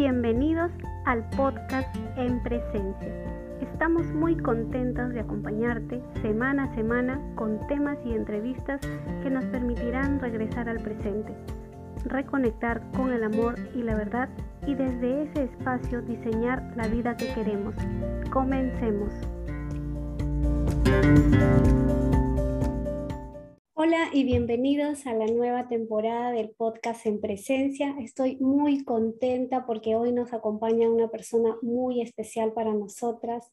Bienvenidos al podcast En Presencia. Estamos muy contentos de acompañarte semana a semana con temas y entrevistas que nos permitirán regresar al presente, reconectar con el amor y la verdad y desde ese espacio diseñar la vida que queremos. Comencemos. Hola y bienvenidos a la nueva temporada del podcast en presencia. Estoy muy contenta porque hoy nos acompaña una persona muy especial para nosotras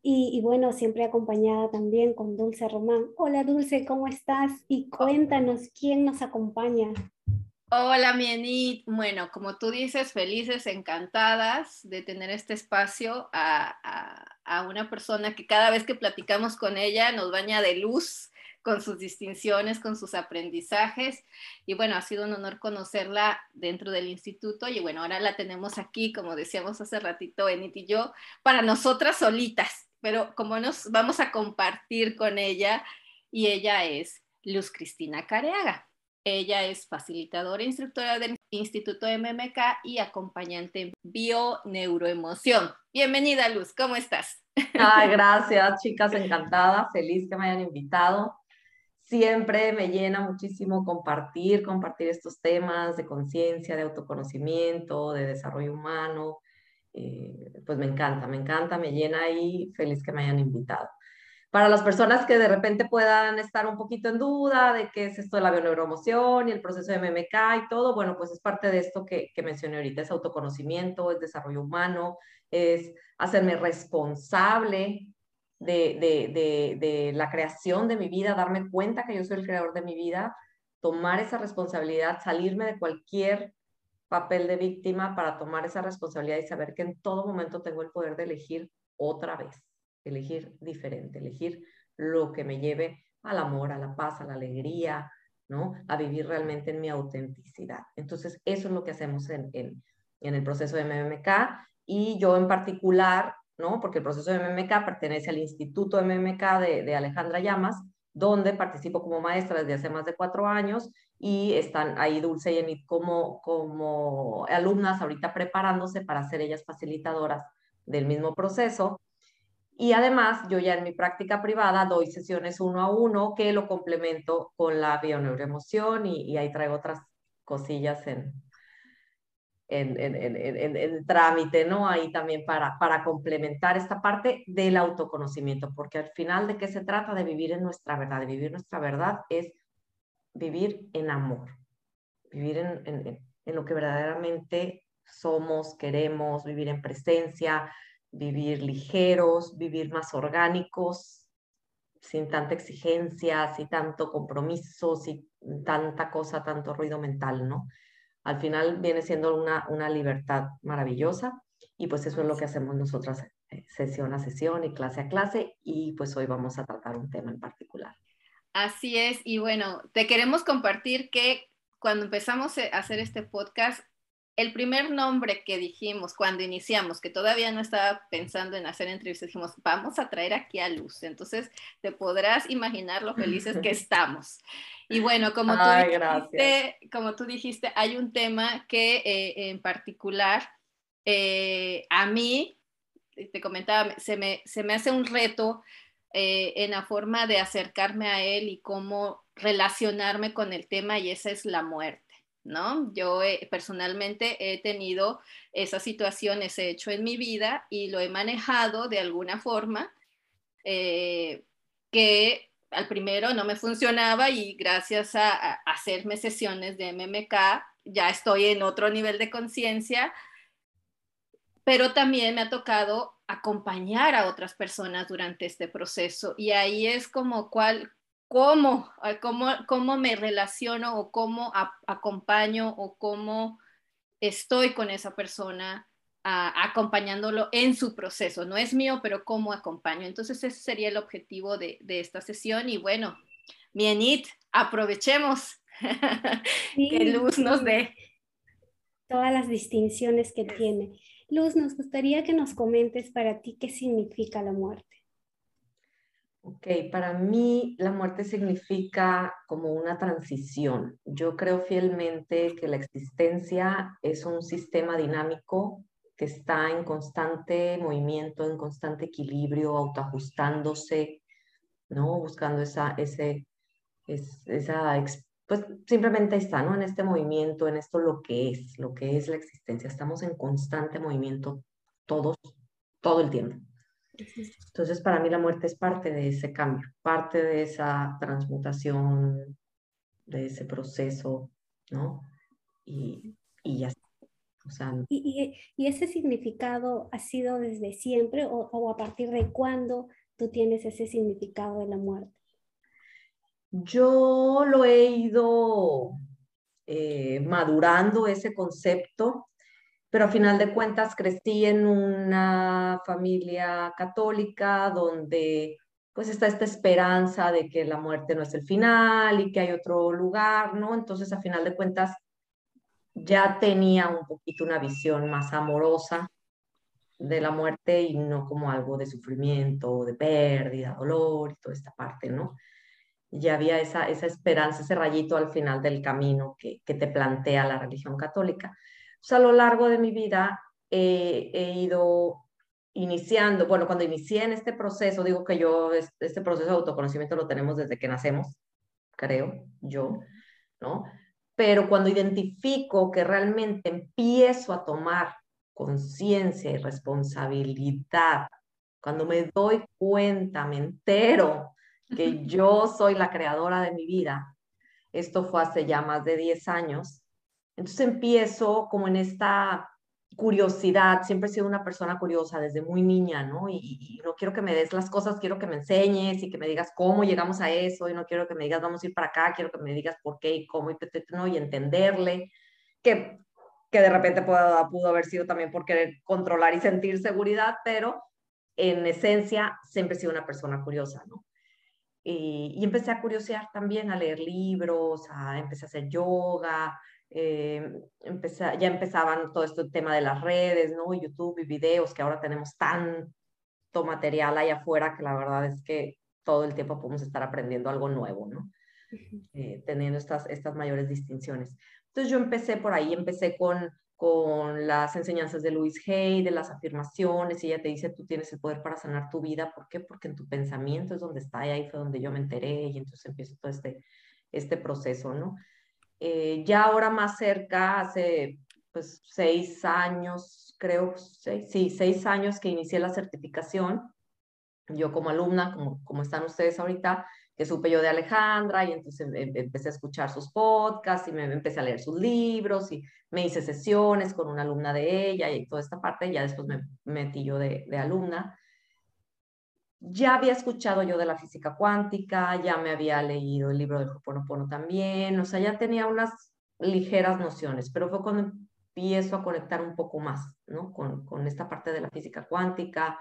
y, bueno, siempre acompañada también con Dulce Román. Hola Dulce, ¿cómo estás? Y cuéntanos quién nos acompaña. Hola, Mienit. Bueno, como tú dices, felices, encantadas de tener este espacio a, a una persona que cada vez que platicamos con ella nos baña de luz con sus distinciones, con sus aprendizajes. Y bueno, ha sido un honor conocerla dentro del instituto. Y bueno, ahora la tenemos aquí, como decíamos hace ratito, Enit y yo, para nosotras solitas. Pero como nos vamos a compartir con ella, y ella es Luz Cristina Careaga. Ella es facilitadora e instructora del Instituto MMK y acompañante en bio-neuroemoción. Bienvenida, Luz, ¿cómo estás? Ay, gracias, chicas, encantada, feliz que me hayan invitado siempre me llena muchísimo compartir, compartir estos temas de conciencia, de autoconocimiento, de desarrollo humano. Eh, pues me encanta, me encanta, me llena y feliz que me hayan invitado. Para las personas que de repente puedan estar un poquito en duda de qué es esto de la bioneuroemoción y el proceso de MMK y todo, bueno, pues es parte de esto que, que mencioné ahorita, es autoconocimiento, es desarrollo humano, es hacerme responsable de, la creación de mi vida, darme cuenta que yo soy el creador de mi vida, tomar esa responsabilidad, salirme de cualquier papel de víctima para tomar esa responsabilidad y saber que en todo momento tengo el poder de elegir otra vez, elegir diferente, elegir lo que me lleve al amor, a la paz, a la alegría, ¿no? A vivir realmente en mi autenticidad. Entonces, eso es lo que hacemos en, en, en el proceso de MMK y yo en particular ¿no? Porque el proceso de MMK pertenece al Instituto MMK de, Alejandra Llamas, donde participo como maestra desde hace más de cuatro años y están ahí Dulce y Enid como, como alumnas ahorita preparándose para ser ellas facilitadoras del mismo proceso. Y además, yo ya en mi práctica privada doy sesiones uno a uno que lo complemento con la bioneuroemoción y, y ahí traigo otras cosillas en, en, en, en, trámite, ¿no? Ahí también para, para complementar esta parte del autoconocimiento, porque al final de qué se trata de vivir en nuestra verdad, de vivir nuestra verdad es vivir en amor, vivir en, lo que verdaderamente somos, queremos, vivir en presencia, vivir ligeros, vivir más orgánicos, sin tanta exigencia, sin tanto compromiso, sin tanta cosa, tanto ruido mental, ¿no? Al final viene siendo una, una libertad maravillosa y pues eso es lo que hacemos nosotras eh, sesión a sesión y clase a clase y pues hoy vamos a tratar un tema en particular. Así es, y bueno, te queremos compartir que cuando empezamos a hacer este podcast, el primer nombre que dijimos cuando iniciamos, que todavía no estaba pensando en hacer entrevistas, dijimos, vamos a traer aquí a Luz. Entonces, te podrás imaginar lo felices que estamos. Y bueno, como, tú, dijiste, como tú dijiste, hay un tema que eh, en particular eh, a mí, te comentaba, se me, se me hace un reto eh, en la forma de acercarme a él y cómo relacionarme con el tema y esa es la muerte. ¿No? Yo personalmente he tenido esas situaciones, he hecho en mi vida y lo he manejado de alguna forma eh, que al primero no me funcionaba y gracias a, hacerme sesiones de MMK ya estoy en otro nivel de conciencia, pero también me ha tocado acompañar a otras personas durante este proceso y ahí es como cuál, cómo, cómo, cómo me relaciono o cómo acompaño o cómo estoy con esa persona acompañándolo en su proceso. No es mío, pero cómo acompaño. Entonces ese sería el objetivo de, esta sesión y bueno, Mienit, aprovechemos que Luz nos dé. Todas las distinciones que tiene. Luz, nos gustaría que nos comentes para ti qué significa la muerte. Ok, para mí la muerte significa como una transición. Yo creo fielmente que la existencia es un sistema dinámico que está en constante movimiento, en constante equilibrio, autoajustándose, ¿no? Buscando esa, ese, esa, pues simplemente está, ¿no? En este movimiento, en esto lo que es, lo que es la existencia. Estamos en constante movimiento todos, todo el tiempo. Entonces, para mí la muerte es parte de ese cambio, parte de esa transmutación, de ese proceso, ¿no? Y, y ya o sea, ¿Y, y, ese significado ha sido desde siempre o, o, a partir de cuándo tú tienes ese significado de la muerte? Yo lo he ido eh, madurando ese concepto pero a final de cuentas crecí en una familia católica donde pues está esta esperanza de que la muerte no es el final y que hay otro lugar, ¿no? Entonces a final de cuentas ya tenía un poquito una visión más amorosa de la muerte y no como algo de sufrimiento, de pérdida, dolor y toda esta parte, ¿no? Ya había esa, esa esperanza, ese rayito al final del camino que, que te plantea la religión católica a lo largo de mi vida he ido iniciando, bueno, cuando inicié en este proceso, digo que yo, este proceso de autoconocimiento lo tenemos desde que nacemos, creo, yo, ¿no? Pero cuando identifico que realmente empiezo a tomar conciencia y responsabilidad, cuando me doy cuenta, me entero que yo soy la creadora de mi vida, esto fue hace ya más de 10 años, entonces empiezo como en esta curiosidad, siempre he sido una persona curiosa desde muy niña, ¿no? Y, no quiero que me des las cosas, quiero que me enseñes y que me digas cómo llegamos a eso, y no quiero que me digas vamos a ir para acá, quiero que me digas por qué y cómo, y, ¿no? y entenderle, que, que de repente pudo, pudo haber sido también por querer controlar y sentir seguridad, pero en esencia siempre he sido una persona curiosa, ¿no? Y, y empecé a curiosear también, a leer libros, a, empecé a hacer yoga, eh, ya empezaban todo este tema de las redes, ¿no? YouTube y videos, que ahora tenemos tanto material ahí afuera que la verdad es que todo el tiempo podemos estar aprendiendo algo nuevo, ¿no? Eh, teniendo estas, estas mayores distinciones. Entonces yo empecé por ahí, empecé con, con las enseñanzas de Louis Hay, de las afirmaciones, y ella te dice, tú tienes el poder para sanar tu vida, ¿por qué? Porque en tu pensamiento es donde está, y ahí fue donde yo me enteré, y entonces empiezo todo este, este proceso, ¿no? Eh, ya ahora más cerca, hace pues seis años, creo, seis, sí, seis años que inicié la certificación, yo como alumna, como, como están ustedes ahorita, que supe yo de Alejandra y entonces em, em, empecé a escuchar sus podcasts y me empecé a leer sus libros y me hice sesiones con una alumna de ella y toda esta parte, ya después me metí yo de alumna ya había escuchado yo de la física cuántica, ya me había leído el libro de Hoponopono también, o sea, ya tenía unas ligeras nociones, pero fue cuando empiezo a conectar un poco más, ¿no? Con, con esta parte de la física cuántica,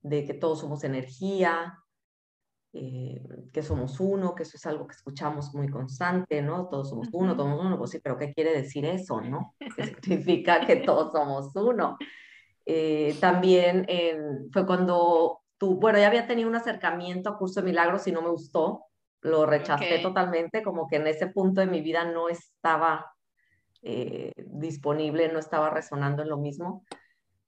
de que todos somos energía, eh, que somos uno, que eso es algo que escuchamos muy constante, ¿no? Todos somos uno, todos somos uno, pues sí, pero ¿qué quiere decir eso, no? ¿Qué significa que todos somos uno? Eh, también fue cuando bueno, ya había tenido un acercamiento a Curso de Milagros y no me gustó, lo rechacé totalmente, como que en ese punto de mi vida no estaba eh, disponible, no estaba resonando en lo mismo.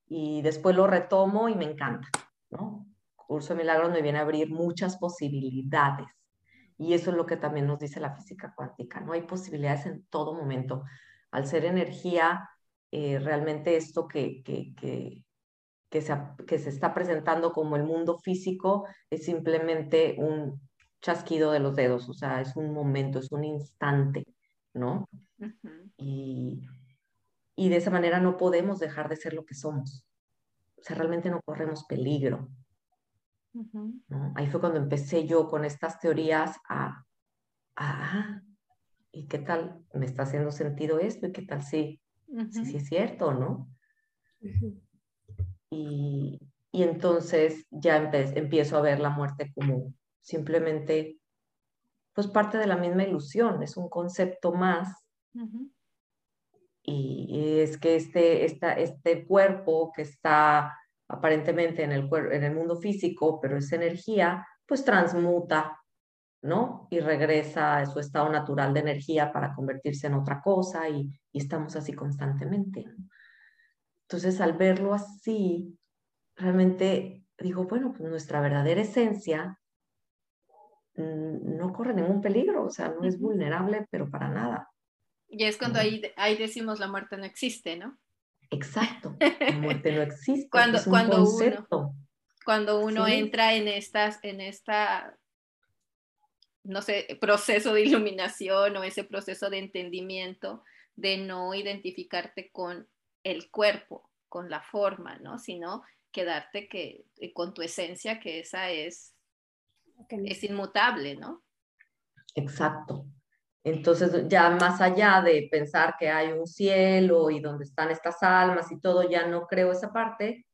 Y después lo retomo y me encanta, ¿no? Curso de Milagros me viene a abrir muchas posibilidades. Y eso es lo que también nos dice la física cuántica, ¿no? Hay posibilidades en todo momento. Al ser energía, eh, realmente esto que, que, que, que se, que se está presentando como el mundo físico es simplemente un chasquido de los dedos, o sea, es un momento, es un instante, ¿no? y, y de esa manera no podemos dejar de ser lo que somos. O sea, realmente no corremos peligro. ¿no? Ahí fue cuando empecé yo con estas teorías a, ah, ¿y qué tal? ¿Me está haciendo sentido esto? ¿Y qué tal si, sí, sí es cierto, no? Y, entonces ya empiezo a ver la muerte como simplemente, pues parte de la misma ilusión, es un concepto más. Y es que este, este cuerpo que está aparentemente en el, en el mundo físico, pero es energía, pues transmuta, ¿no? Y regresa a su estado natural de energía para convertirse en otra cosa y, y estamos así constantemente. Entonces, al verlo así, realmente digo, bueno, pues nuestra verdadera esencia mm, no corre ningún peligro, o sea, no es vulnerable, pero para nada. Y es cuando ahí, ahí decimos la muerte no existe, ¿no? Exacto, la muerte no existe. cuando, cuando uno, cuando uno entra en estas, en esta, no sé, proceso de iluminación o ese proceso de entendimiento de no identificarte con el cuerpo, con la forma, ¿no? Sino quedarte que, eh, con tu esencia, que esa es, es inmutable, ¿no? Exacto. Entonces, ya más allá de pensar que hay un cielo y donde están estas almas y todo, ya no creo esa parte,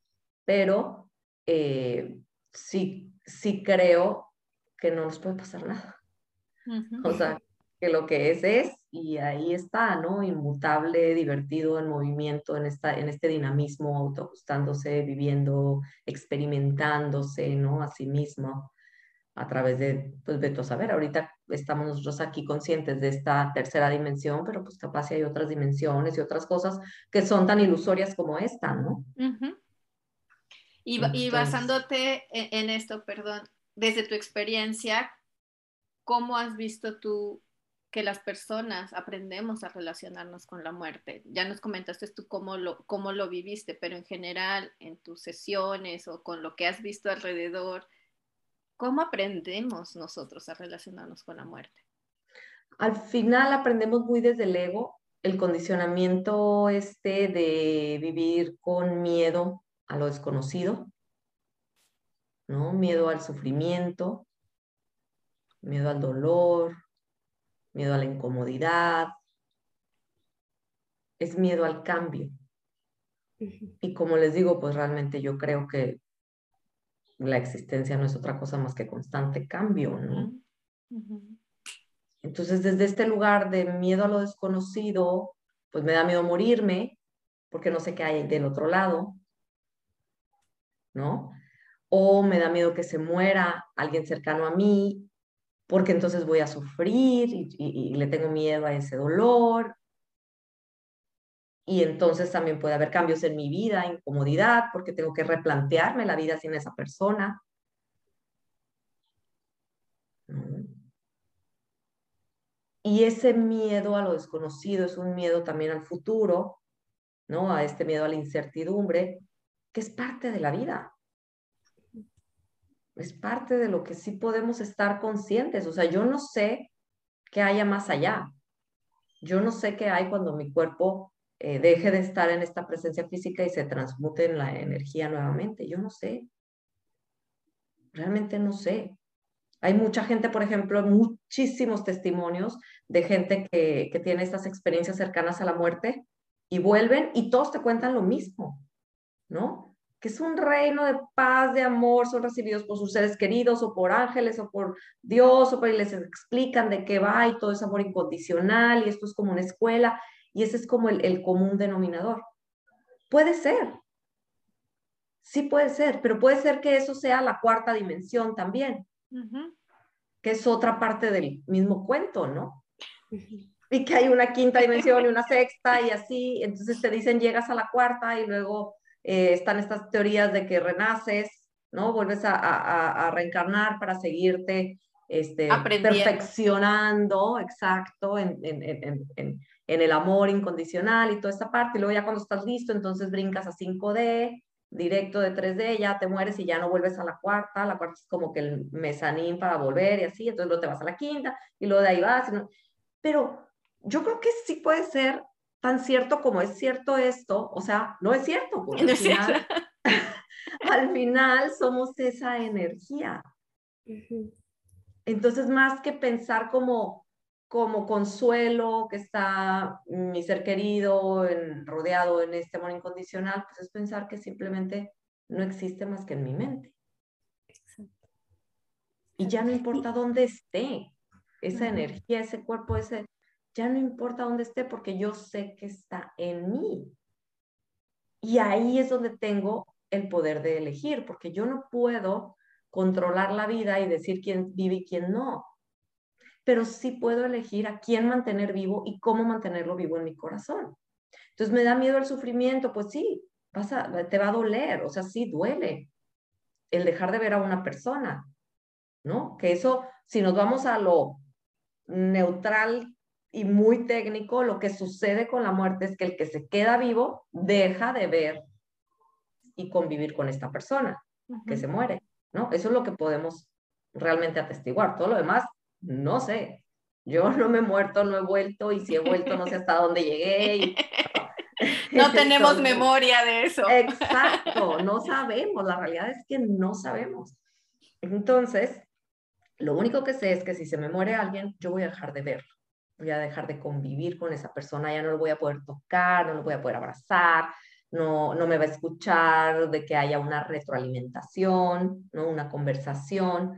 pero eh, sí, sí creo que no nos puede pasar nada. O sea, que lo que es es y ahí está, ¿no? Inmutable, divertido, en movimiento, en, esta, en este dinamismo, autoajustándose, viviendo, experimentándose, ¿no? A sí mismo a través de, pues, veto a saber, ahorita estamos nosotros aquí conscientes de esta tercera dimensión, pero pues capaz si hay otras dimensiones y otras cosas que son tan ilusorias como esta, ¿no? y, y, basándote en, en, esto, perdón, desde tu experiencia, ¿cómo has visto tú que las personas aprendemos a relacionarnos con la muerte? Ya nos comentaste tú cómo lo, cómo lo viviste, pero en general, en tus sesiones o con lo que has visto alrededor, ¿Cómo aprendemos nosotros a relacionarnos con la muerte? Al final aprendemos muy desde el ego, el condicionamiento este de vivir con miedo a lo desconocido, ¿no? Miedo al sufrimiento, miedo al dolor, miedo a la incomodidad, es miedo al cambio. Y como les digo, pues realmente yo creo que la existencia no es otra cosa más que constante cambio, ¿no? Entonces, desde este lugar de miedo a lo desconocido, pues me da miedo morirme, porque no sé qué hay del otro lado, ¿no? O me da miedo que se muera alguien cercano a mí, porque entonces voy a sufrir y le tengo miedo a ese dolor, y entonces también puede haber cambios en mi vida, incomodidad, porque tengo que replantearme la vida sin esa persona. Y ese miedo a lo desconocido es un miedo también al futuro, ¿no? A este miedo a la incertidumbre, que es parte de la vida. Es parte de lo que sí podemos estar conscientes. O sea, yo no sé qué haya más allá. Yo no sé qué hay cuando mi cuerpo eh, deje de estar en esta presencia física y se transmute en la energía nuevamente. Yo no sé. Realmente no sé. Hay mucha gente, por ejemplo, muchísimos testimonios de gente que, que tiene estas experiencias cercanas a la muerte y vuelven y todos te cuentan lo mismo, ¿no? Que es un reino de paz, de amor, son recibidos por sus seres queridos o por ángeles o por Dios o por y les explican de qué va y todo es amor incondicional y esto es como una escuela y ese es como el, común denominador. Puede ser, sí puede ser, pero puede ser que eso sea la cuarta dimensión también, que es otra parte del mismo cuento, ¿no? Y que hay una quinta dimensión y una sexta y así, entonces te dicen llegas a la cuarta y luego eh, están estas teorías de que renaces, ¿no? Vuelves a, reencarnar para seguirte este, perfeccionando, exacto, en, en el amor incondicional y toda esta parte, y luego ya cuando estás listo, entonces brincas a 5D, directo de 3D, ya te mueres y ya no vuelves a la cuarta, la cuarta es como que el mezanín para volver y así, entonces luego te vas a la quinta y luego de ahí vas. Pero yo creo que sí puede ser tan cierto como es cierto esto, o sea, no es cierto, porque al final, al final somos esa energía. Entonces, más que pensar como, como consuelo que está mi ser querido rodeado en este amor incondicional, pues es pensar que simplemente no existe más que en mi mente. Y ya no importa dónde esté esa energía, ese cuerpo, ese, ya no importa dónde esté porque yo sé que está en mí. Y ahí es donde tengo el poder de elegir, porque yo no puedo controlar la vida y decir quién vive y quién no. Pero sí puedo elegir a quién mantener vivo y cómo mantenerlo vivo en mi corazón. Entonces, ¿me da miedo el sufrimiento? Pues sí, pasa, te va a doler, o sea, sí duele el dejar de ver a una persona, ¿no? Que eso, si nos vamos a lo neutral y muy técnico, lo que sucede con la muerte es que el que se queda vivo deja de ver y convivir con esta persona que se muere, ¿no? Eso es lo que podemos realmente atestiguar. Todo lo demás, no sé. Yo no me he muerto, no he vuelto y si he vuelto no sé hasta dónde llegué. no tenemos memoria de eso. Exacto, no sabemos. La realidad es que no sabemos. Entonces, lo único que sé es que si se me muere alguien, yo voy a dejar de verlo. Voy a dejar de convivir con esa persona, ya no lo voy a poder tocar, no lo voy a poder abrazar, no, no me va a escuchar, de que haya una retroalimentación, ¿no? una conversación,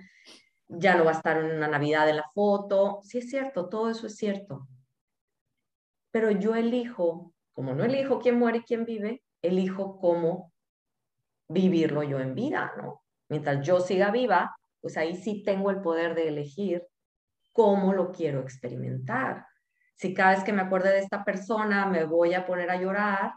ya no va a estar en una Navidad en la foto. Sí es cierto, todo eso es cierto. Pero yo elijo, como no elijo quién muere y quién vive, elijo cómo vivirlo yo en vida, ¿no? Mientras yo siga viva, pues ahí sí tengo el poder de elegir cómo lo quiero experimentar. Si cada vez que me acuerde de esta persona me voy a poner a llorar,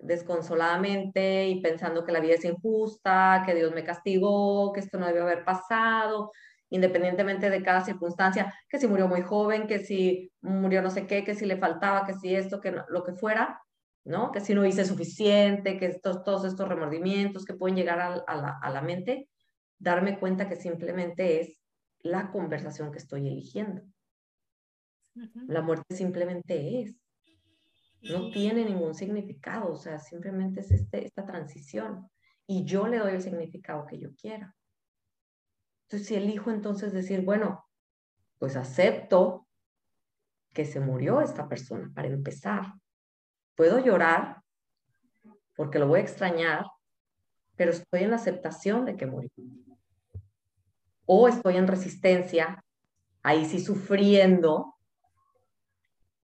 desconsoladamente y pensando que la vida es injusta, que Dios me castigó, que esto no debió haber pasado, independientemente de cada circunstancia, que si murió muy joven, que si murió no sé qué, que si le faltaba, que si esto, que lo que fuera, ¿no? Que si no hice suficiente, que estos, todos estos remordimientos que pueden llegar a, la, a la mente, darme cuenta que simplemente es la conversación que estoy eligiendo. La muerte simplemente es no tiene ningún significado, o sea, simplemente es este, esta transición y yo le doy el significado que yo quiera. Entonces, si elijo entonces decir, bueno, pues acepto que se murió esta persona para empezar. Puedo llorar porque lo voy a extrañar, pero estoy en la aceptación de que murió. O estoy en resistencia, ahí sí sufriendo,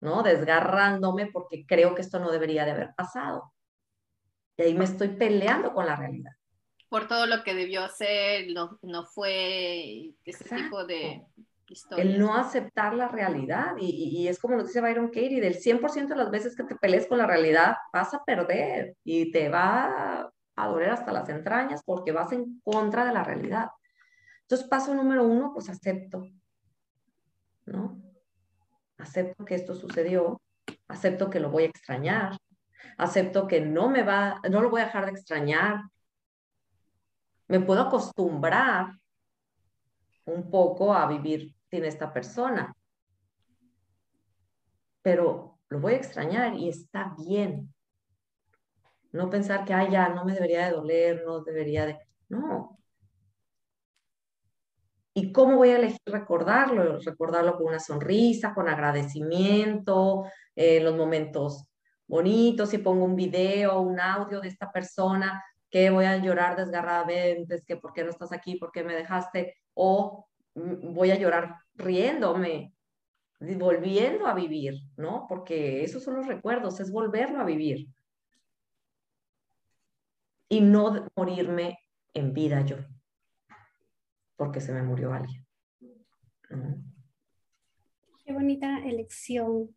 ¿no? Desgarrándome porque creo que esto no debería de haber pasado. Y ahí me estoy peleando con la realidad. Por todo lo que debió hacer, no, no fue ese tipo de historia. El no aceptar la realidad. Y, y, es como lo dice Byron Katie, del 100% de las veces que te pelees con la realidad, vas a perder y te va a doler hasta las entrañas porque vas en contra de la realidad. Entonces, paso número uno, pues acepto, ¿no? acepto que esto sucedió, acepto que lo voy a extrañar, acepto que no me va, no lo voy a dejar de extrañar. Me puedo acostumbrar un poco a vivir sin esta persona, pero lo voy a extrañar y está bien. No pensar que, ay, ya, no me debería de doler, no debería de... No, ¿Y cómo voy a elegir recordarlo? Recordarlo con una sonrisa, con agradecimiento, en los momentos bonitos, si pongo un video, un audio de esta persona, que voy a llorar desgarradamente, es que ¿por qué no estás aquí? ¿Por qué me dejaste? O mm, voy a llorar riéndome, volviendo a vivir, ¿no? Porque esos son los recuerdos, es volverlo a vivir. Y no morirme en vida yo porque se me murió alguien. Qué bonita elección.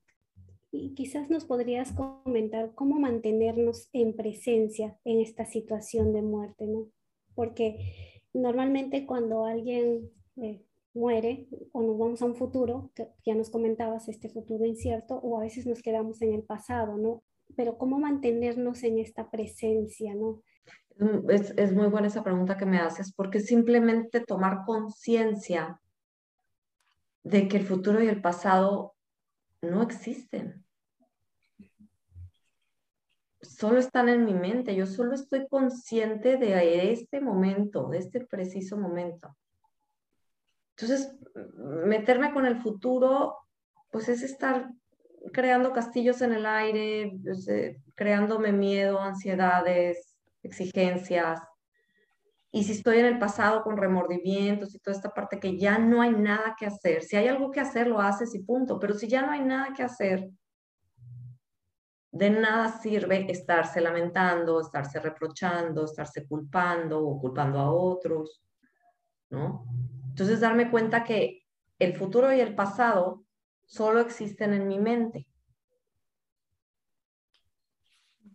Y quizás nos podrías comentar cómo mantenernos en presencia en esta situación de muerte, ¿no? Porque normalmente cuando alguien eh, muere o nos vamos a un futuro, que ya nos comentabas este futuro incierto, o a veces nos quedamos en el pasado, ¿no? Pero cómo mantenernos en esta presencia, ¿no? Mm, es, muy buena esa pregunta que me haces, porque simplemente tomar conciencia de que el futuro y el pasado no existen. Solo están en mi mente, yo solo estoy consciente de este momento, de este preciso momento. Entonces, meterme con el futuro, pues es estar creando castillos en el aire, creándome miedo, ansiedades, exigencias. Y si estoy en el pasado con remordimientos y toda esta parte que ya no hay nada que hacer, si hay algo que hacer, lo haces y punto. Pero si ya no hay nada que hacer, de nada sirve estarse lamentando, estarse reprochando, estarse culpando o culpando a otros. ¿no? Entonces darme cuenta que el futuro y el pasado solo existen en mi mente.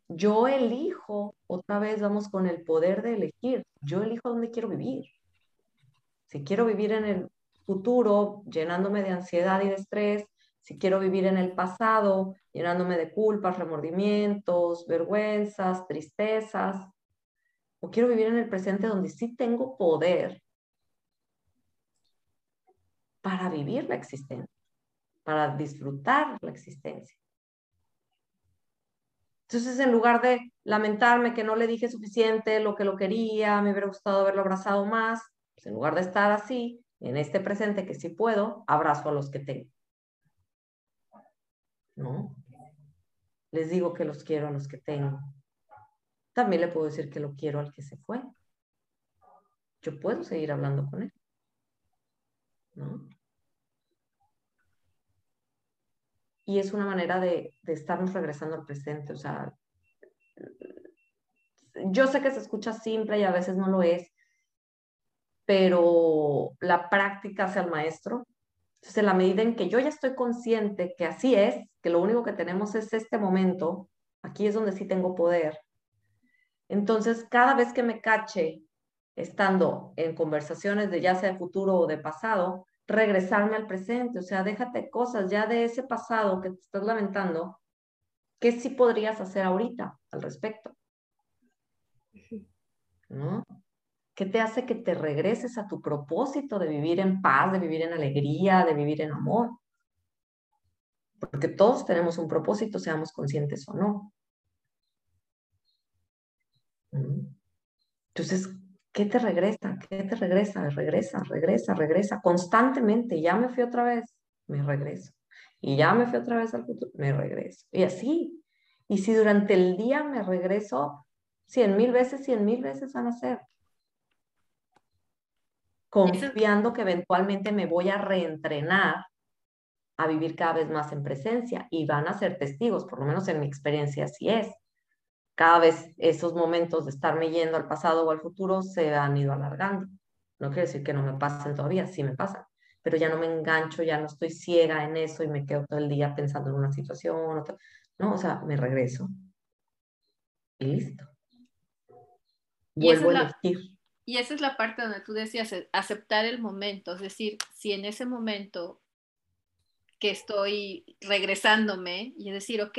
Yo elijo, otra vez vamos con el poder de elegir, yo elijo dónde quiero vivir. Si quiero vivir en el futuro llenándome de ansiedad y de estrés, si quiero vivir en el pasado llenándome de culpas, remordimientos, vergüenzas, tristezas, o quiero vivir en el presente donde sí tengo poder para vivir la existencia, para disfrutar la existencia. Entonces, en lugar de lamentarme que no le dije suficiente lo que lo quería, me hubiera gustado haberlo abrazado más, pues en lugar de estar así, en este presente que sí puedo, abrazo a los que tengo. ¿No? Les digo que los quiero a los que tengo. También le puedo decir que lo quiero al que se fue. Yo puedo seguir hablando con él. ¿No? Y es una manera de, de estarnos regresando al presente. O sea, yo sé que se escucha simple y a veces no lo es, pero la práctica hace al maestro. Entonces, en la medida en que yo ya estoy consciente que así es, que lo único que tenemos es este momento, aquí es donde sí tengo poder. Entonces, cada vez que me cache estando en conversaciones de ya sea de futuro o de pasado, regresarme al presente, o sea, déjate cosas ya de ese pasado que te estás lamentando, ¿qué sí podrías hacer ahorita al respecto? ¿No? ¿Qué te hace que te regreses a tu propósito de vivir en paz, de vivir en alegría, de vivir en amor? Porque todos tenemos un propósito, seamos conscientes o no. Entonces, ¿qué te regresa? ¿Qué te regresa? Regresa, regresa, regresa constantemente. Ya me fui otra vez, me regreso. Y ya me fui otra vez al futuro, me regreso. Y así. Y si durante el día me regreso cien mil veces, cien mil veces van a ser confiando que eventualmente me voy a reentrenar a vivir cada vez más en presencia y van a ser testigos, por lo menos en mi experiencia así es. Cada vez esos momentos de estarme yendo al pasado o al futuro se han ido alargando. No quiere decir que no me pasen todavía, sí me pasan, pero ya no me engancho, ya no estoy ciega en eso y me quedo todo el día pensando en una situación. no, o sea, me regreso y listo. Vuelvo a elegir y esa es la parte donde tú decías, eh, aceptar el momento, es decir, si en ese momento que estoy regresándome y decir, ok,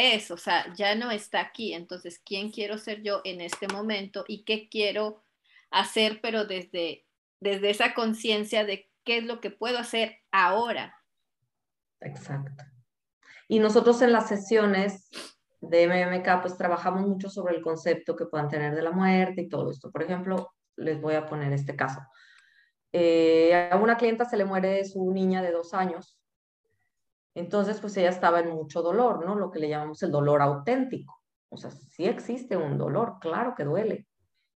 es, o sea, ya no está aquí, entonces, ¿quién quiero ser yo en este momento y qué quiero hacer, pero desde, desde esa conciencia de qué es lo que puedo hacer ahora? Exacto. Y nosotros en las sesiones de MMK, pues trabajamos mucho sobre el concepto que puedan tener de la muerte y todo esto. Por ejemplo, les voy a poner este caso. Eh, a una clienta se le muere su niña de dos años. Entonces, pues ella estaba en mucho dolor, ¿no? Lo que le llamamos el dolor auténtico. O sea, sí existe un dolor, claro que duele.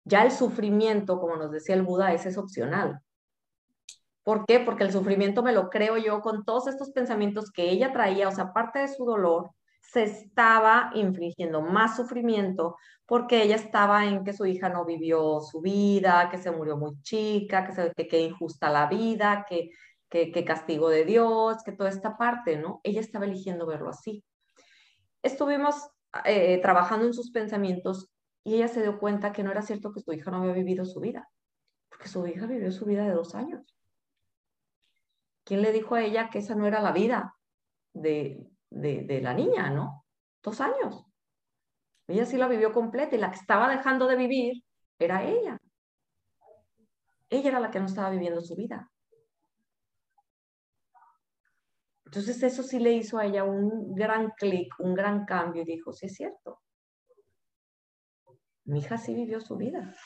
Ya el sufrimiento, como nos decía el Buda, ese es opcional. ¿Por qué? Porque el sufrimiento me lo creo yo con todos estos pensamientos que ella traía, o sea, aparte de su dolor, se estaba infligiendo más sufrimiento porque ella estaba en que su hija no vivió su vida, que se murió muy chica, que, se, que, injusta la vida, que, que, castigo de Dios, que toda esta parte, ¿no? Ella estaba eligiendo verlo así. Estuvimos eh, trabajando en sus pensamientos y ella se dio cuenta que no era cierto que su hija no había vivido su vida, porque su hija vivió su vida de dos años. ¿Quién le dijo a ella que esa no era la vida de, de, la niña, ¿no? Dos años. Ella sí la vivió completa y la que estaba dejando de vivir era ella. Ella era la que no estaba viviendo su vida. Entonces eso sí le hizo a ella un gran clic, un gran cambio y dijo, sí es cierto. Mi hija sí vivió su vida.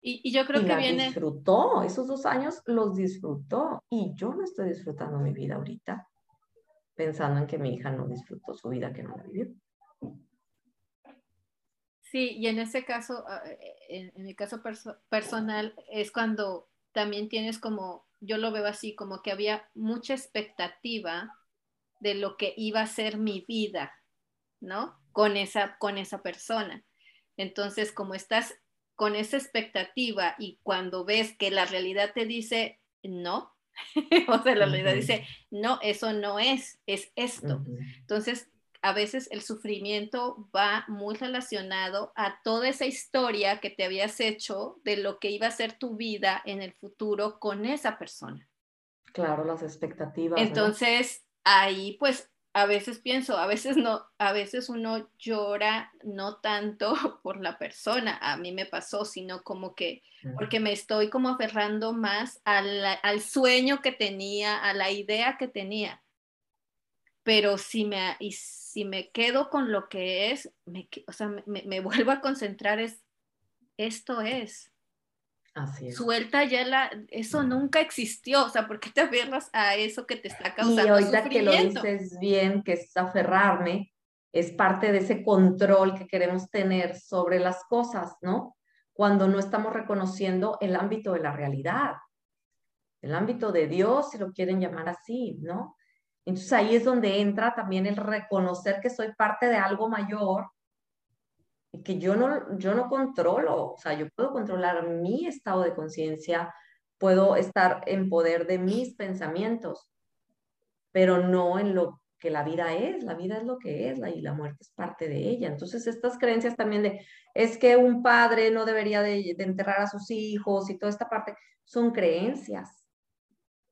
Y, yo creo que la viene... Disfrutó, esos dos años los disfrutó y yo no estoy disfrutando mi vida ahorita pensando en que mi hija no disfrutó su vida, que no la vivió. Sí, y en ese caso, ah, en, mi caso personal, es cuando también tienes como, yo lo veo así, como que había mucha expectativa de lo que iba a ser mi vida, ¿no? Con esa, con esa persona. Entonces, como estás con esa expectativa y cuando ves que la realidad te dice no, o sea, la realidad dice, no, eso no es, es esto. Entonces, a veces el sufrimiento va muy relacionado a toda esa historia que te habías hecho de lo que iba a ser tu vida en el futuro con esa persona. Claro, las expectativas. Entonces, ahí pues a veces pienso, a veces no, a veces uno llora no tanto por la persona, a mí me pasó, sino como que porque me estoy como aferrando más al, al sueño que tenía, a la idea que tenía. Pero si me, y si me quedo con lo que es, me, o sea, me, me vuelvo a concentrar, es, esto es. Suelta ya la, eso nunca existió, o sea, ¿por qué te aferras a eso que te está causando? Y ahorita que lo dices bien, que es aferrarme, es parte de ese control que queremos tener sobre las cosas, ¿no? Cuando no estamos reconociendo el ámbito de la realidad, el ámbito de Dios, si lo quieren llamar así, ¿no? Entonces ahí es donde entra también el reconocer que soy parte de algo mayor que yo no, yo no controlo, o sea, yo puedo controlar mi estado de conciencia, puedo estar en poder de mis pensamientos, pero no en lo que la vida es, la vida es lo que es y la muerte es parte de ella. Entonces, estas creencias también de, es que un padre no debería de, de enterrar a sus hijos y toda esta parte, son creencias.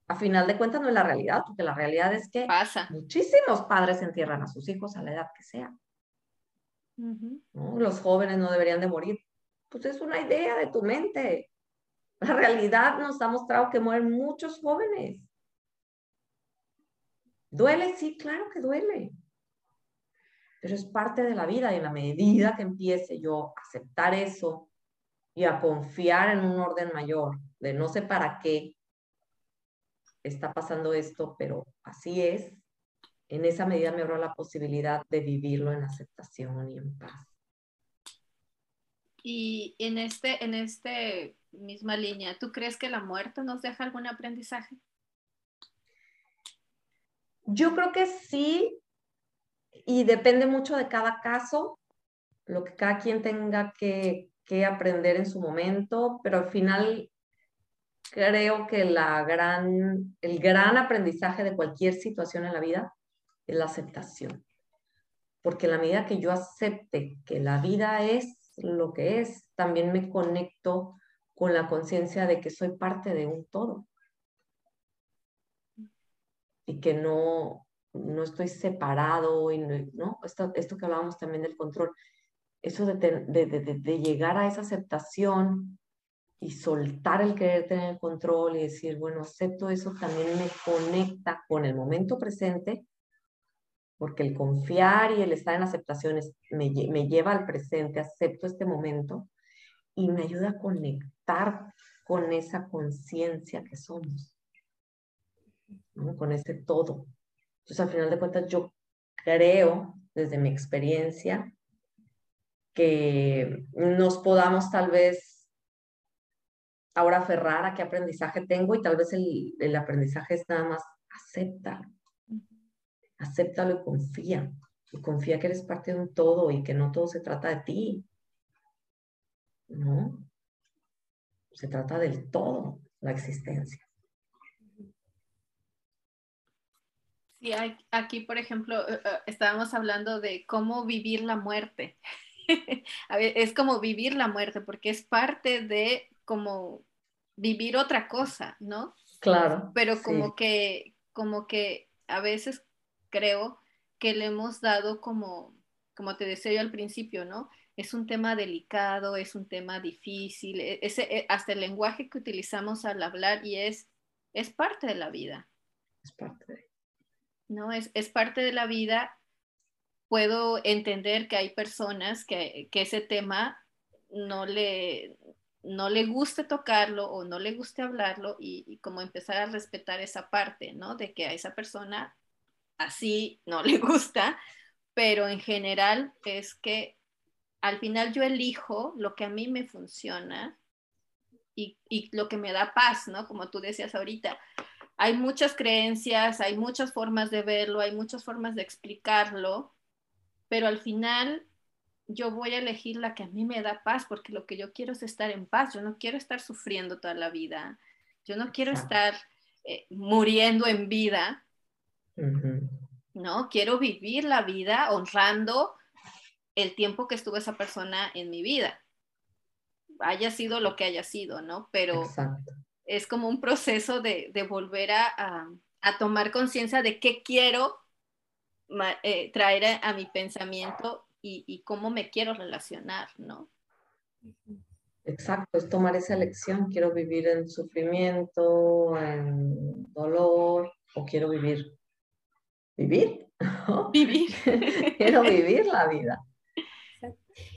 A final de cuentas no es la realidad, porque la realidad es que Pasa. muchísimos padres entierran a sus hijos a la edad que sea. Los jóvenes no deberían de morir. Pues es una idea de tu mente. La realidad nos ha mostrado que mueren muchos jóvenes. ¿Duele? Sí, claro que duele. Pero es parte de la vida y en la medida que empiece yo a aceptar eso y a confiar en un orden mayor, de no sé para qué está pasando esto, pero así es, en esa medida me abrió la posibilidad de vivirlo en aceptación y en paz. Y en este, en este misma línea, ¿tú crees que la muerte nos deja algún aprendizaje? Yo creo que sí, y depende mucho de cada caso, lo que cada quien tenga que, que aprender en su momento, pero al final creo que la gran, el gran aprendizaje de cualquier situación en la vida es la aceptación. Porque la medida que yo acepte que la vida es lo que es, también me conecto con la conciencia de que soy parte de un todo. Y que no, no estoy separado, y no, Esto, esto que hablábamos también del control, eso de, de, de, llegar a esa aceptación y soltar el querer tener el control y decir, bueno, acepto eso, también me conecta con el momento presente porque el confiar y el estar en aceptaciones me, me lleva al presente, acepto este momento y me ayuda a conectar con esa conciencia que somos, con ese todo. Entonces, al final de cuentas, yo creo, desde mi experiencia, que nos podamos tal vez ahora aferrar a qué aprendizaje tengo y tal vez el, el aprendizaje es nada más aceptar acéptalo y confía. Y confía que eres parte de un todo y que no todo se trata de ti. No. Se trata del todo, la existencia. Sí, aquí, por ejemplo, eh, eh, estábamos hablando de cómo vivir la muerte. es como vivir la muerte, porque es parte de como vivir otra cosa, ¿no? Claro. Pero como que, como que a veces creo que le hemos dado como, como te decía yo al principio, ¿no? Es un tema delicado, es un tema difícil, e, ese, e, hasta el lenguaje que utilizamos al hablar y es, es parte de la vida. Es parte de... ¿No? Es, es parte de la vida. Puedo entender que hay personas que, que ese tema no le, no le guste tocarlo o no le guste hablarlo y, y, como empezar a respetar esa parte, ¿no? De que a esa persona así no le gusta, pero en general es que al final yo elijo lo que a mí me funciona y, lo que me da paz, ¿no? Como tú decías ahorita. Hay muchas creencias, hay muchas formas de verlo, hay muchas formas de explicarlo, pero al final yo voy a elegir la que a mí me da paz, porque lo que yo quiero es estar en paz, yo no quiero estar sufriendo toda la vida, yo no quiero estar eh, muriendo en vida, ¿no? Quiero vivir la vida honrando el tiempo que estuvo esa persona en mi vida, haya sido lo que haya sido, ¿no? Pero es como un proceso de, volver a, tomar conciencia de qué quiero eh, traer a, mi pensamiento y, cómo me quiero relacionar, ¿no? Exacto, es tomar esa elección. Quiero vivir en sufrimiento, en dolor, o quiero vivir. ¿Vivir? Vivir. quiero vivir la vida.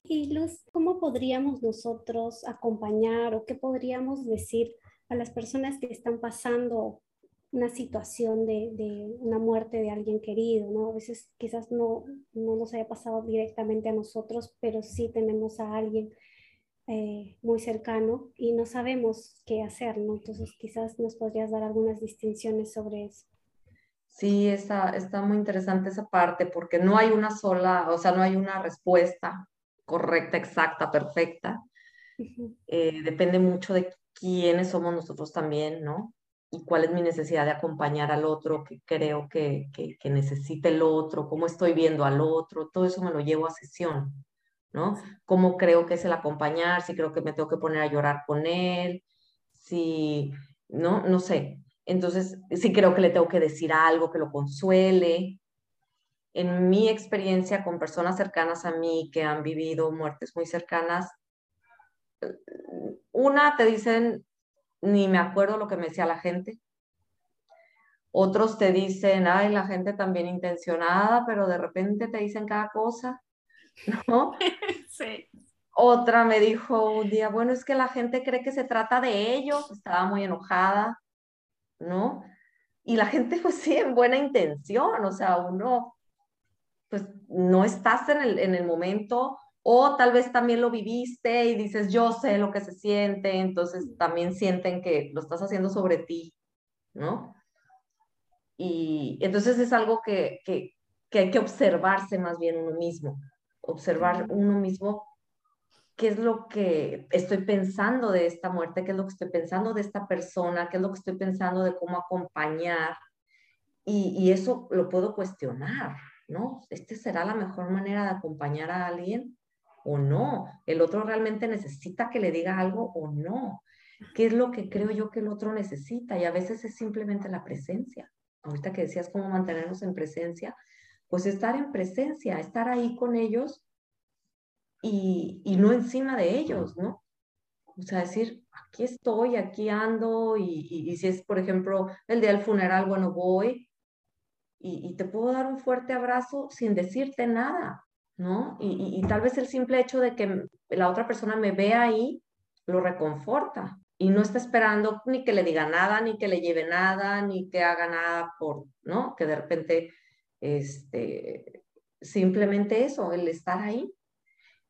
Y Luz, ¿cómo podríamos nosotros acompañar o qué podríamos decir a las personas que están pasando una situación de, una muerte de alguien querido, ¿no? A veces quizás no, no nos haya pasado directamente a nosotros, pero sí tenemos a alguien eh, muy cercano y no sabemos qué hacer, ¿no? Entonces quizás nos podrías dar algunas distinciones sobre eso. Sí, está, está muy interesante esa parte porque no hay una sola, o sea, no hay una respuesta correcta, exacta, perfecta. Eh, depende mucho de quiénes somos nosotros también, ¿no? Y cuál es mi necesidad de acompañar al otro, qué creo que, que, que necesita el otro, cómo estoy viendo al otro, todo eso me lo llevo a sesión, ¿no? Cómo creo que es el acompañar, si creo que me tengo que poner a llorar con él, si, ¿no? No sé. Entonces, si creo que le tengo que decir algo que lo consuele, en mi experiencia con personas cercanas a mí que han vivido muertes muy cercanas, una te dicen, ni me acuerdo lo que me decía la gente. Otros te dicen, ay, la gente también intencionada, pero de repente te dicen cada cosa, ¿no? Sí. Otra me dijo un día, bueno, es que la gente cree que se trata de ellos, estaba muy enojada, ¿no? Y la gente, pues sí, en buena intención, o sea, uno pues no estás en el, en el momento o tal vez también lo viviste y dices, yo sé lo que se siente, entonces también sienten que lo estás haciendo sobre ti, ¿no? Y entonces es algo que, que, que hay que observarse más bien uno mismo, observar uno mismo qué es lo que estoy pensando de esta muerte, qué es lo que estoy pensando de esta persona, qué es lo que estoy pensando de cómo acompañar. Y, y eso lo puedo cuestionar, ¿no? ¿Este será la mejor manera de acompañar a alguien o no? ¿El otro realmente necesita que le diga algo o no? ¿Qué es lo que creo yo que el otro necesita? Y a veces es simplemente la presencia. Ahorita que decías cómo mantenernos en presencia, pues estar en presencia, estar ahí con ellos y, y no encima de ellos, ¿no? O sea, decir, aquí estoy, aquí ando, y, y, si es, por ejemplo, el día del funeral, bueno, voy, y, te puedo dar un fuerte abrazo sin decirte nada, ¿no? Y, tal vez el simple hecho de que la otra persona me vea ahí lo reconforta y no está esperando ni que le diga nada, ni que le lleve nada, ni que haga nada por, ¿no? Que de repente, este, simplemente eso, el estar ahí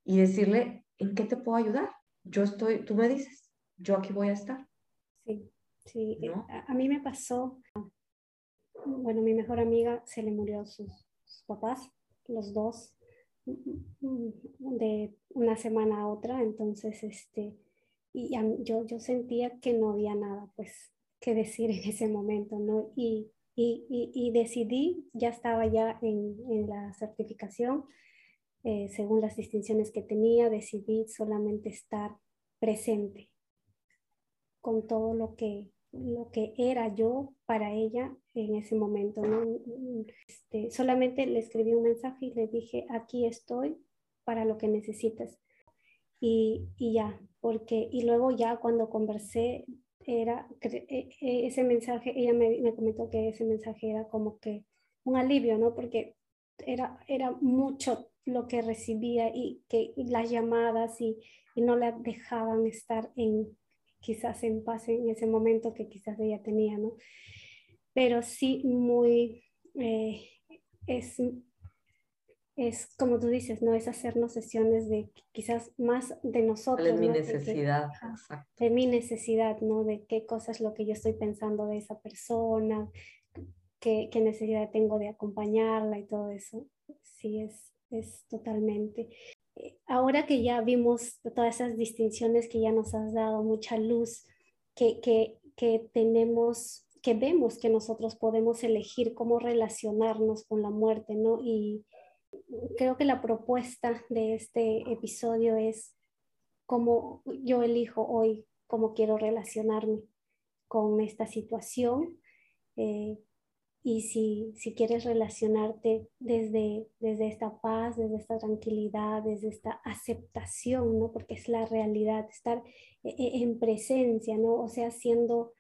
y decirle, ¿en qué te puedo ayudar? Yo estoy, tú me dices, yo aquí voy a estar. Sí, sí, a mí me pasó bueno, mi mejor amiga se le murió sus, sus papás, los dos, de una semana a otra, entonces, este, y yo, yo sentía que no había nada, pues, que decir en ese momento, ¿no? Y, y, y, decidí, ya estaba ya en, en la certificación, eh, según las distinciones que tenía, decidí solamente estar presente con todo lo que, lo que era yo para ella en ese momento. ¿no? Este, solamente le escribí un mensaje y le dije, aquí estoy para lo que necesites. Y, y ya, porque, y luego ya cuando conversé, era e, e, ese mensaje, ella me, me, comentó que ese mensaje era como que un alivio, ¿no? Porque era, era mucho lo que recibía y que las llamadas y, y no la dejaban estar en, quizás en paz en ese momento que quizás ella tenía, ¿no? Pero sí muy, eh, es, es como tú dices, ¿no? Es hacernos sesiones de quizás más de nosotros. De mi necesidad, de, mi necesidad, ¿no? De qué cosas es lo que yo estoy pensando de esa persona, qué, qué necesidad tengo de acompañarla y todo eso. Sí, es, es totalmente. Eh, ahora que ya vimos todas esas distinciones que ya nos has dado, mucha luz, que, que, que tenemos, que vemos que nosotros podemos elegir cómo relacionarnos con la muerte, ¿no? Y creo que la propuesta de este episodio es cómo yo elijo hoy, cómo quiero relacionarme con esta situación. Eh, y si, si quieres relacionarte desde, desde esta paz, desde esta tranquilidad, desde esta aceptación, ¿no? Porque es la realidad, estar e, e, en presencia, ¿no? O sea, siendo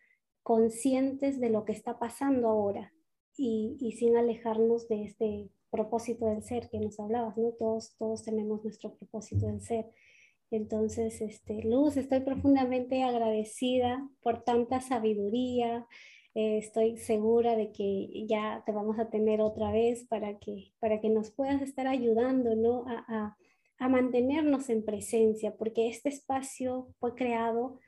conscientes de lo que está pasando ahora y, y sin alejarnos de este propósito del ser que nos hablabas, ¿no? Todos, todos tenemos nuestro propósito del ser. Entonces, este, Luz, estoy profundamente agradecida por tanta sabiduría, eh, estoy segura de que ya te vamos a tener otra vez para que, para que nos puedas estar ayudando ¿no? a, a, a mantenernos en presencia, porque este espacio fue creado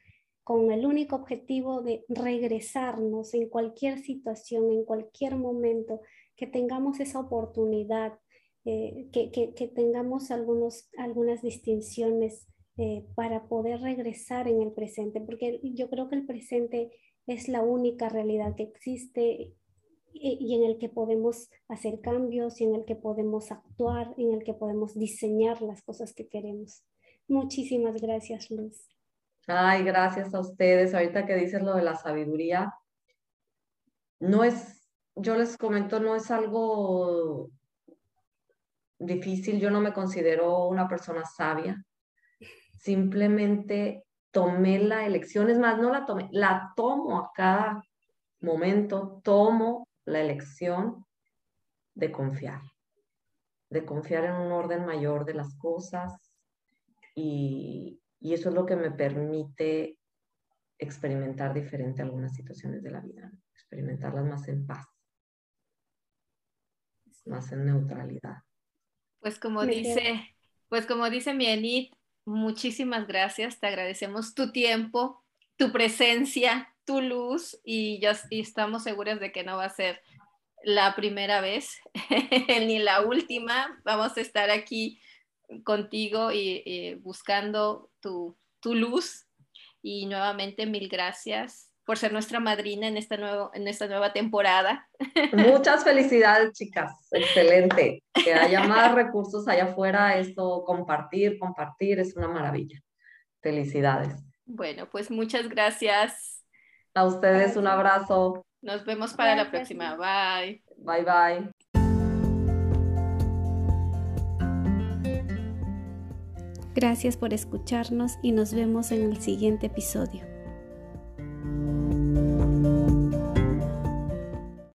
con el único objetivo de regresarnos en cualquier situación, en cualquier momento, que tengamos esa oportunidad, eh, que, que, que, tengamos algunos, algunas distinciones eh, para poder regresar en el presente, porque yo creo que el presente es la única realidad que existe y en el que podemos hacer cambios y en el que podemos actuar, en el que podemos diseñar las cosas que queremos. Muchísimas gracias, Luz. Ay, gracias a ustedes. Ahorita que dices lo de la sabiduría, no es, yo les comento, no es algo difícil. Yo no me considero una persona sabia. Simplemente tomé la elección, es más, no la tomé, la tomo a cada momento, tomo la elección de confiar, de confiar en un orden mayor de las cosas y, y eso es lo que me permite experimentar diferente algunas situaciones de la vida, experimentarlas más en paz, más en neutralidad. Pues como dice, pues como dice mi Enid, muchísimas gracias, te agradecemos tu tiempo, tu presencia, tu luz y ya estamos seguras de que no va a ser la primera vez ni la última. Vamos a estar aquí contigo y, buscando tu, tu, luz. Y nuevamente mil gracias por ser nuestra madrina en esta, nuevo, en esta nueva temporada. Muchas felicidades, chicas. Excelente. Que haya más recursos allá afuera, esto, compartir, compartir, es una maravilla. Felicidades. Bueno, pues muchas gracias. A ustedes un abrazo. Nos vemos para la próxima. Bye. Bye, bye. Gracias por escucharnos y nos vemos en el siguiente episodio.